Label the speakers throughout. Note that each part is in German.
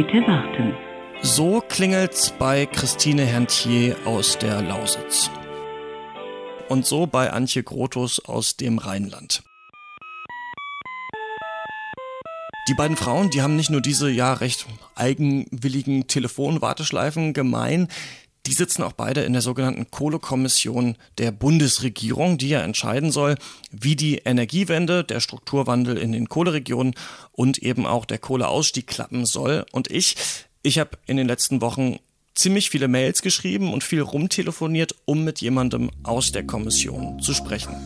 Speaker 1: Bitte warten.
Speaker 2: So klingelt's bei Christine Herntier aus der Lausitz. Und so bei Antje Grotus aus dem Rheinland. Die beiden Frauen, die haben nicht nur diese ja recht eigenwilligen Telefonwarteschleifen gemein, die sitzen auch beide in der sogenannten Kohlekommission der Bundesregierung, die ja entscheiden soll, wie die Energiewende, der Strukturwandel in den Kohleregionen und eben auch der Kohleausstieg klappen soll. Und ich, ich habe in den letzten Wochen ziemlich viele Mails geschrieben und viel rumtelefoniert, um mit jemandem aus der Kommission zu sprechen.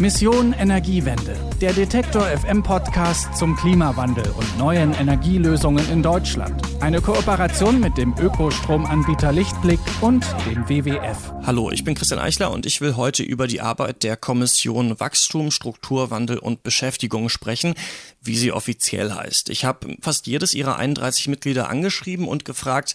Speaker 3: Mission Energiewende, der Detektor FM Podcast zum Klimawandel und neuen Energielösungen in Deutschland. Eine Kooperation mit dem Ökostromanbieter Lichtblick und dem WWF.
Speaker 2: Hallo, ich bin Christian Eichler und ich will heute über die Arbeit der Kommission Wachstum, Strukturwandel und Beschäftigung sprechen, wie sie offiziell heißt. Ich habe fast jedes ihrer 31 Mitglieder angeschrieben und gefragt,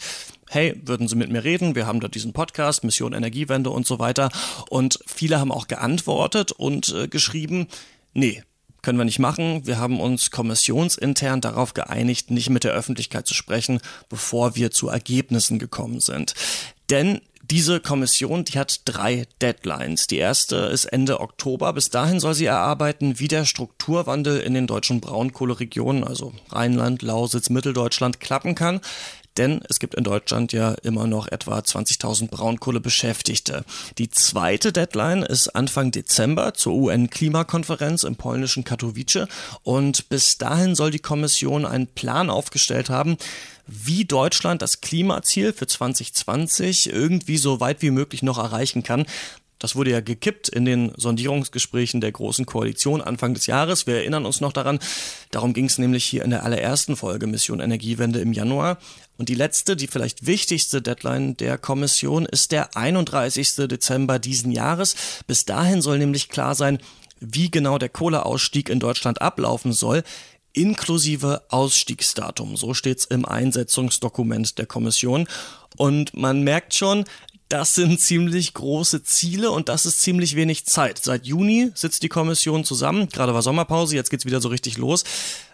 Speaker 2: hey, würden Sie mit mir reden? Wir haben da diesen Podcast, Mission Energiewende und so weiter. Und viele haben auch geantwortet und äh, geschrieben, nee, können wir nicht machen. Wir haben uns kommissionsintern darauf geeinigt, nicht mit der Öffentlichkeit zu sprechen, bevor wir zu Ergebnissen gekommen sind. Denn diese Kommission, die hat drei Deadlines. Die erste ist Ende Oktober. Bis dahin soll sie erarbeiten, wie der Strukturwandel in den deutschen Braunkohleregionen, also Rheinland, Lausitz, Mitteldeutschland, klappen kann. Denn es gibt in Deutschland ja immer noch etwa 20.000 Braunkohlebeschäftigte. Die zweite Deadline ist Anfang Dezember zur UN-Klimakonferenz im polnischen Katowice. Und bis dahin soll die Kommission einen Plan aufgestellt haben, wie Deutschland das Klimaziel für 2020 irgendwie so weit wie möglich noch erreichen kann. Das wurde ja gekippt in den Sondierungsgesprächen der Großen Koalition Anfang des Jahres. Wir erinnern uns noch daran. Darum ging es nämlich hier in der allerersten Folge Mission Energiewende im Januar. Und die letzte, die vielleicht wichtigste Deadline der Kommission ist der 31. Dezember diesen Jahres. Bis dahin soll nämlich klar sein, wie genau der Kohleausstieg in Deutschland ablaufen soll inklusive Ausstiegsdatum. So steht's im Einsetzungsdokument der Kommission. Und man merkt schon, das sind ziemlich große Ziele und das ist ziemlich wenig Zeit. Seit Juni sitzt die Kommission zusammen, gerade war Sommerpause, jetzt geht's wieder so richtig los.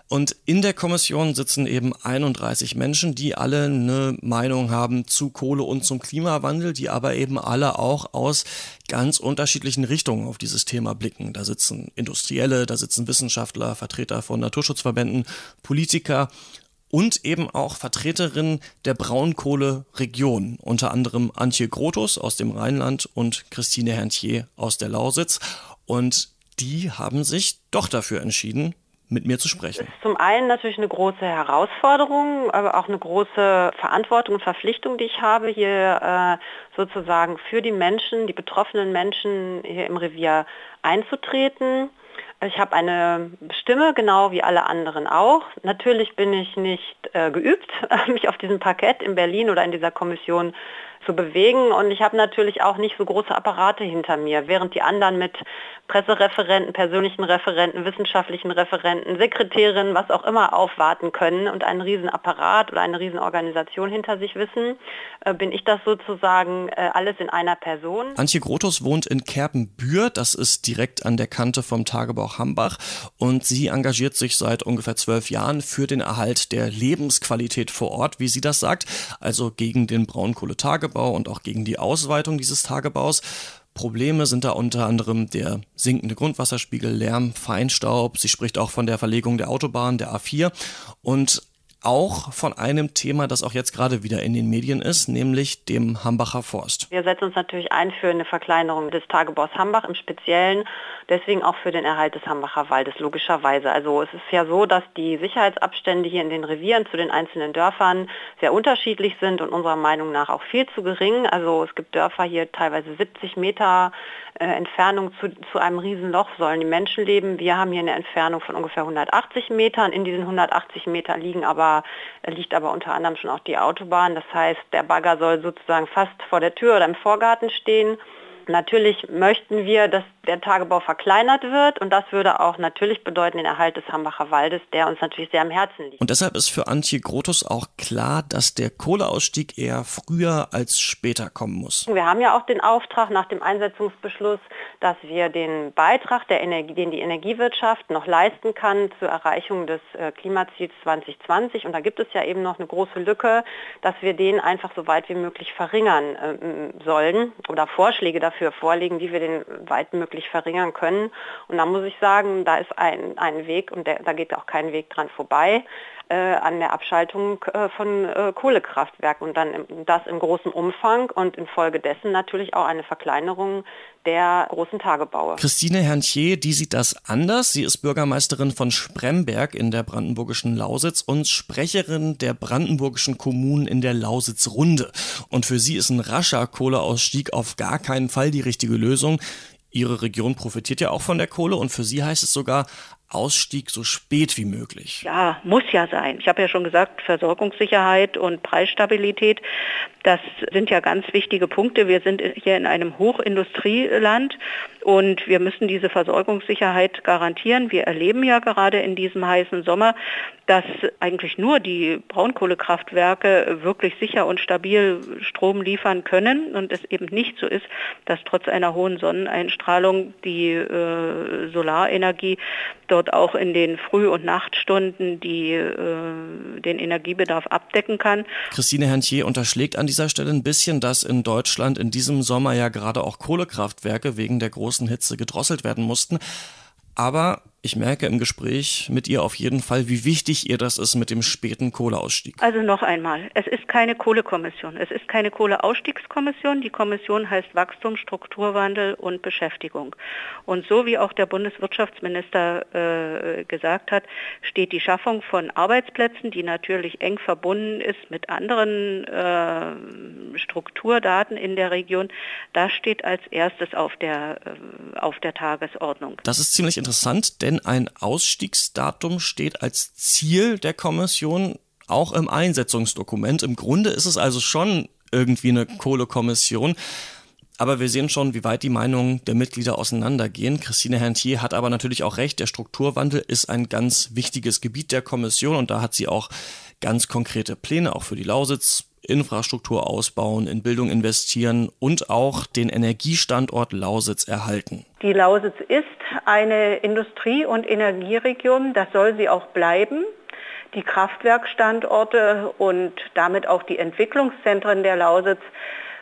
Speaker 2: Und in der Kommission sitzen eben 31 Menschen, die alle eine Meinung haben zu Kohle und zum Klimawandel, die aber eben alle auch aus ganz unterschiedlichen Richtungen auf dieses Thema blicken. Da sitzen Industrielle, da sitzen Wissenschaftler, Vertreter von Naturschutzverbänden, Politiker und eben auch Vertreterinnen der Braunkohleregion, unter anderem Antje Grotus aus dem Rheinland und Christine Herntier aus der Lausitz. Und die haben sich doch dafür entschieden, mit mir zu sprechen.
Speaker 4: Das ist zum einen natürlich eine große Herausforderung, aber auch eine große Verantwortung und Verpflichtung, die ich habe, hier äh, sozusagen für die Menschen, die betroffenen Menschen hier im Revier einzutreten. Ich habe eine Stimme, genau wie alle anderen auch. Natürlich bin ich nicht äh, geübt, mich auf diesem Parkett in Berlin oder in dieser Kommission zu bewegen. Und ich habe natürlich auch nicht so große Apparate hinter mir, während die anderen mit Pressereferenten, persönlichen Referenten, wissenschaftlichen Referenten, Sekretärinnen, was auch immer aufwarten können und einen riesen Apparat oder eine riesen Organisation hinter sich wissen, äh, bin ich das sozusagen äh, alles in einer Person.
Speaker 2: Antje Grotus wohnt in Kerpenbühr, das ist direkt an der Kante vom Tagebau Hambach und sie engagiert sich seit ungefähr zwölf Jahren für den Erhalt der Lebensqualität vor Ort, wie sie das sagt, also gegen den Braunkohletagebau und auch gegen die Ausweitung dieses Tagebaus. Probleme sind da unter anderem der sinkende Grundwasserspiegel, Lärm, Feinstaub. Sie spricht auch von der Verlegung der Autobahn, der A4 und auch von einem Thema, das auch jetzt gerade wieder in den Medien ist, nämlich dem Hambacher Forst.
Speaker 4: Wir setzen uns natürlich ein für eine Verkleinerung des Tagebaus Hambach im Speziellen, deswegen auch für den Erhalt des Hambacher Waldes, logischerweise. Also es ist ja so, dass die Sicherheitsabstände hier in den Revieren zu den einzelnen Dörfern sehr unterschiedlich sind und unserer Meinung nach auch viel zu gering. Also es gibt Dörfer hier teilweise 70 Meter äh, Entfernung zu, zu einem Riesenloch sollen die Menschen leben. Wir haben hier eine Entfernung von ungefähr 180 Metern. In diesen 180 Metern liegen aber, liegt aber unter anderem schon auch die Autobahn. Das heißt, der Bagger soll sozusagen fast vor der Tür oder im Vorgarten stehen. Natürlich möchten wir, dass der Tagebau verkleinert wird und das würde auch natürlich bedeuten den Erhalt des Hambacher Waldes, der uns natürlich sehr am Herzen liegt.
Speaker 2: Und deshalb ist für Antje Grotus auch klar, dass der Kohleausstieg eher früher als später kommen muss.
Speaker 4: Wir haben ja auch den Auftrag nach dem Einsetzungsbeschluss, dass wir den Beitrag, der Energie, den die Energiewirtschaft noch leisten kann zur Erreichung des äh, Klimaziels 2020, und da gibt es ja eben noch eine große Lücke, dass wir den einfach so weit wie möglich verringern äh, sollen oder Vorschläge dafür vorlegen, wie wir den weit möglich verringern können. Und da muss ich sagen, da ist ein, ein Weg und der, da geht auch kein Weg dran vorbei an der Abschaltung äh, von äh, Kohlekraftwerken und dann im, das in großem Umfang und infolgedessen natürlich auch eine Verkleinerung der großen Tagebaue.
Speaker 2: Christine Herrntier, die sieht das anders. Sie ist Bürgermeisterin von Spremberg in der brandenburgischen Lausitz und Sprecherin der brandenburgischen Kommunen in der Lausitzrunde. Und für sie ist ein rascher Kohleausstieg auf gar keinen Fall die richtige Lösung. Ihre Region profitiert ja auch von der Kohle und für Sie heißt es sogar Ausstieg so spät wie möglich.
Speaker 1: Ja, muss ja sein. Ich habe ja schon gesagt, Versorgungssicherheit und Preisstabilität, das sind ja ganz wichtige Punkte. Wir sind hier in einem Hochindustrieland und wir müssen diese Versorgungssicherheit garantieren. Wir erleben ja gerade in diesem heißen Sommer, dass eigentlich nur die Braunkohlekraftwerke wirklich sicher und stabil Strom liefern können und es eben nicht so ist, dass trotz einer hohen Sonneneinstrahlung die äh, Solarenergie dort auch in den Früh- und Nachtstunden die, äh, den Energiebedarf abdecken kann.
Speaker 2: Christine Herntier unterschlägt an dieser Stelle ein bisschen, dass in Deutschland in diesem Sommer ja gerade auch Kohlekraftwerke wegen der großen Hitze gedrosselt werden mussten. Aber ich merke im Gespräch mit ihr auf jeden Fall, wie wichtig ihr das ist mit dem späten Kohleausstieg.
Speaker 1: Also noch einmal, es ist keine Kohlekommission, es ist keine Kohleausstiegskommission. Die Kommission heißt Wachstum, Strukturwandel und Beschäftigung. Und so wie auch der Bundeswirtschaftsminister äh, gesagt hat, steht die Schaffung von Arbeitsplätzen, die natürlich eng verbunden ist mit anderen äh, Strukturdaten in der Region, das steht als erstes auf der, äh, auf der Tagesordnung.
Speaker 2: Das ist ziemlich interessant, denn denn ein Ausstiegsdatum steht als Ziel der Kommission auch im Einsetzungsdokument. Im Grunde ist es also schon irgendwie eine Kohlekommission. Aber wir sehen schon, wie weit die Meinungen der Mitglieder auseinandergehen. Christine Herntier hat aber natürlich auch recht, der Strukturwandel ist ein ganz wichtiges Gebiet der Kommission und da hat sie auch ganz konkrete Pläne, auch für die Lausitz. Infrastruktur ausbauen, in Bildung investieren und auch den Energiestandort Lausitz erhalten.
Speaker 1: Die Lausitz ist eine Industrie- und Energieregion, das soll sie auch bleiben. Die Kraftwerkstandorte und damit auch die Entwicklungszentren der Lausitz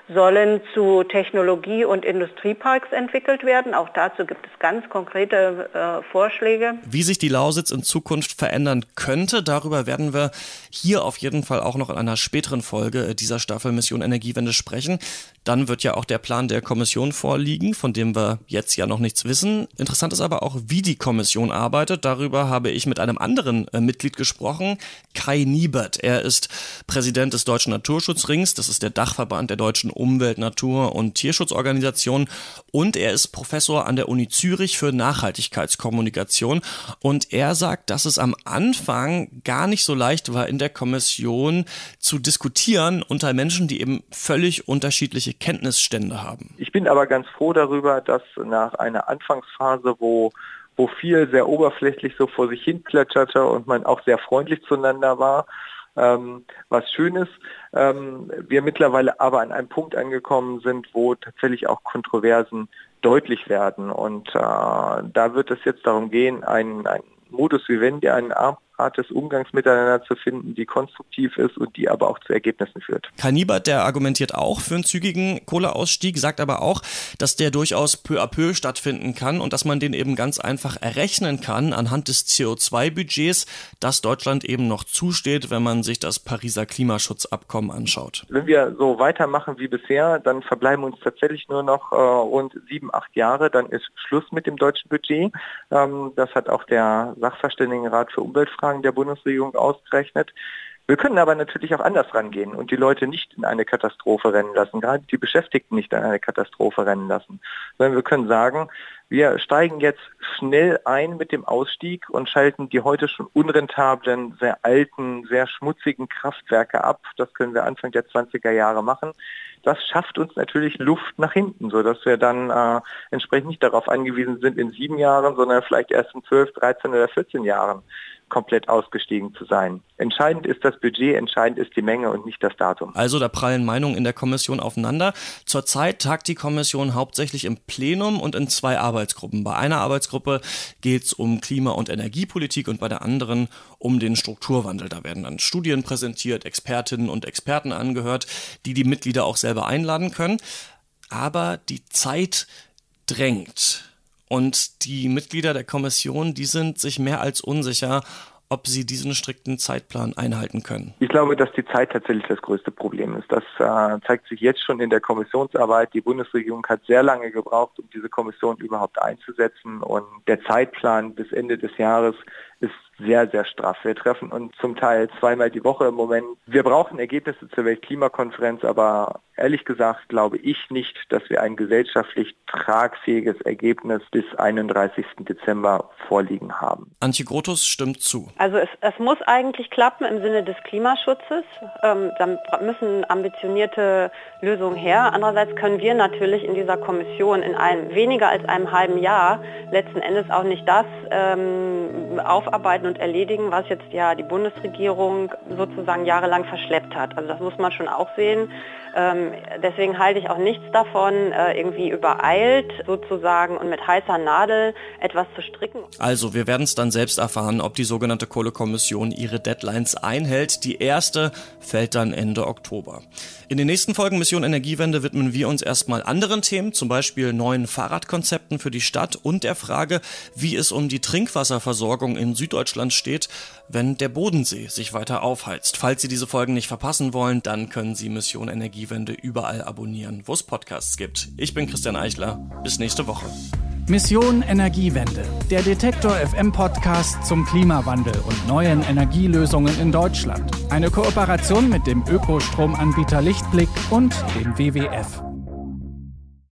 Speaker 1: sollen zu Technologie- und Industrieparks entwickelt werden. Auch dazu gibt es ganz konkrete äh, Vorschläge.
Speaker 2: Wie sich die Lausitz in Zukunft verändern könnte, darüber werden wir hier auf jeden Fall auch noch in einer späteren Folge dieser Staffel Mission Energiewende sprechen. Dann wird ja auch der Plan der Kommission vorliegen, von dem wir jetzt ja noch nichts wissen. Interessant ist aber auch, wie die Kommission arbeitet. Darüber habe ich mit einem anderen äh, Mitglied gesprochen, Kai Niebert. Er ist Präsident des Deutschen Naturschutzrings. Das ist der Dachverband der deutschen Umwelt-, Natur- und Tierschutzorganisationen. Und er ist Professor an der Uni Zürich für Nachhaltigkeitskommunikation. Und er sagt, dass es am Anfang gar nicht so leicht war, in der Kommission zu diskutieren unter Menschen, die eben völlig unterschiedliche Kenntnisstände haben.
Speaker 5: Ich bin aber ganz froh darüber, dass nach einer Anfangsphase, wo wo viel sehr oberflächlich so vor sich hin plätscherte und man auch sehr freundlich zueinander war, ähm, was Schönes. Ähm, wir mittlerweile aber an einem Punkt angekommen sind, wo tatsächlich auch Kontroversen deutlich werden. Und äh, da wird es jetzt darum gehen, einen, einen Modus vivendi, einen Art des Umgangs miteinander zu finden, die konstruktiv ist und die aber auch zu Ergebnissen führt.
Speaker 2: Kanibert, der argumentiert auch für einen zügigen Kohleausstieg, sagt aber auch, dass der durchaus peu à peu stattfinden kann und dass man den eben ganz einfach errechnen kann anhand des CO2-Budgets, das Deutschland eben noch zusteht, wenn man sich das Pariser Klimaschutzabkommen anschaut.
Speaker 5: Wenn wir so weitermachen wie bisher, dann verbleiben uns tatsächlich nur noch äh, rund sieben, acht Jahre, dann ist Schluss mit dem deutschen Budget. Ähm, das hat auch der Sachverständigenrat für Umweltfragen der Bundesregierung ausgerechnet. Wir können aber natürlich auch anders rangehen und die Leute nicht in eine Katastrophe rennen lassen, gerade die Beschäftigten nicht in eine Katastrophe rennen lassen, sondern wir können sagen, wir steigen jetzt schnell ein mit dem Ausstieg und schalten die heute schon unrentablen, sehr alten, sehr schmutzigen Kraftwerke ab. Das können wir Anfang der 20er Jahre machen. Das schafft uns natürlich Luft nach hinten, sodass wir dann äh, entsprechend nicht darauf angewiesen sind, in sieben Jahren, sondern vielleicht erst in zwölf, dreizehn oder vierzehn Jahren komplett ausgestiegen zu sein. Entscheidend ist das Budget, entscheidend ist die Menge und nicht das Datum.
Speaker 2: Also da prallen Meinungen in der Kommission aufeinander. Zurzeit tagt die Kommission hauptsächlich im Plenum und in zwei Arbeitsgruppen. Bei einer Arbeitsgruppe geht es um Klima- und Energiepolitik und bei der anderen um den Strukturwandel. Da werden dann Studien präsentiert, Expertinnen und Experten angehört, die die Mitglieder auch selber einladen können. Aber die Zeit drängt. Und die Mitglieder der Kommission, die sind sich mehr als unsicher, ob sie diesen strikten Zeitplan einhalten können.
Speaker 5: Ich glaube, dass die Zeit tatsächlich das größte Problem ist. Das äh, zeigt sich jetzt schon in der Kommissionsarbeit. Die Bundesregierung hat sehr lange gebraucht, um diese Kommission überhaupt einzusetzen. Und der Zeitplan bis Ende des Jahres ist sehr, sehr straff. Wir treffen uns zum Teil zweimal die Woche im Moment. Wir brauchen Ergebnisse zur Weltklimakonferenz, aber ehrlich gesagt glaube ich nicht, dass wir ein gesellschaftlich tragfähiges Ergebnis bis 31. Dezember vorliegen haben.
Speaker 2: Antje Grotus stimmt zu.
Speaker 4: Also es, es muss eigentlich klappen im Sinne des Klimaschutzes. Ähm, dann müssen ambitionierte Lösungen her. Andererseits können wir natürlich in dieser Kommission in einem weniger als einem halben Jahr letzten Endes auch nicht das ähm, aufarbeiten und erledigen, was jetzt ja die Bundesregierung sozusagen jahrelang verschleppt hat. Also das muss man schon auch sehen. Ähm, deswegen halte ich auch nichts davon, äh, irgendwie übereilt sozusagen und mit heißer Nadel etwas zu stricken.
Speaker 2: Also, wir werden es dann selbst erfahren, ob die sogenannte Kohlekommission ihre Deadlines einhält. Die erste fällt dann Ende Oktober. In den nächsten Folgen Mission Energiewende widmen wir uns erstmal anderen Themen, zum Beispiel neuen Fahrradkonzepten für die Stadt und der Frage, wie es um die Trinkwasserversorgung in Süddeutschland steht, wenn der Bodensee sich weiter aufheizt. Falls Sie diese Folgen nicht verpassen wollen, dann können Sie Mission Energiewende überall abonnieren, wo es Podcasts gibt. Ich bin Christian Eichler. Bis nächste Woche.
Speaker 3: Mission Energiewende, der Detektor FM Podcast zum Klimawandel und neuen Energielösungen in Deutschland. Eine Kooperation mit dem Ökostromanbieter Lichtblick und dem WWF.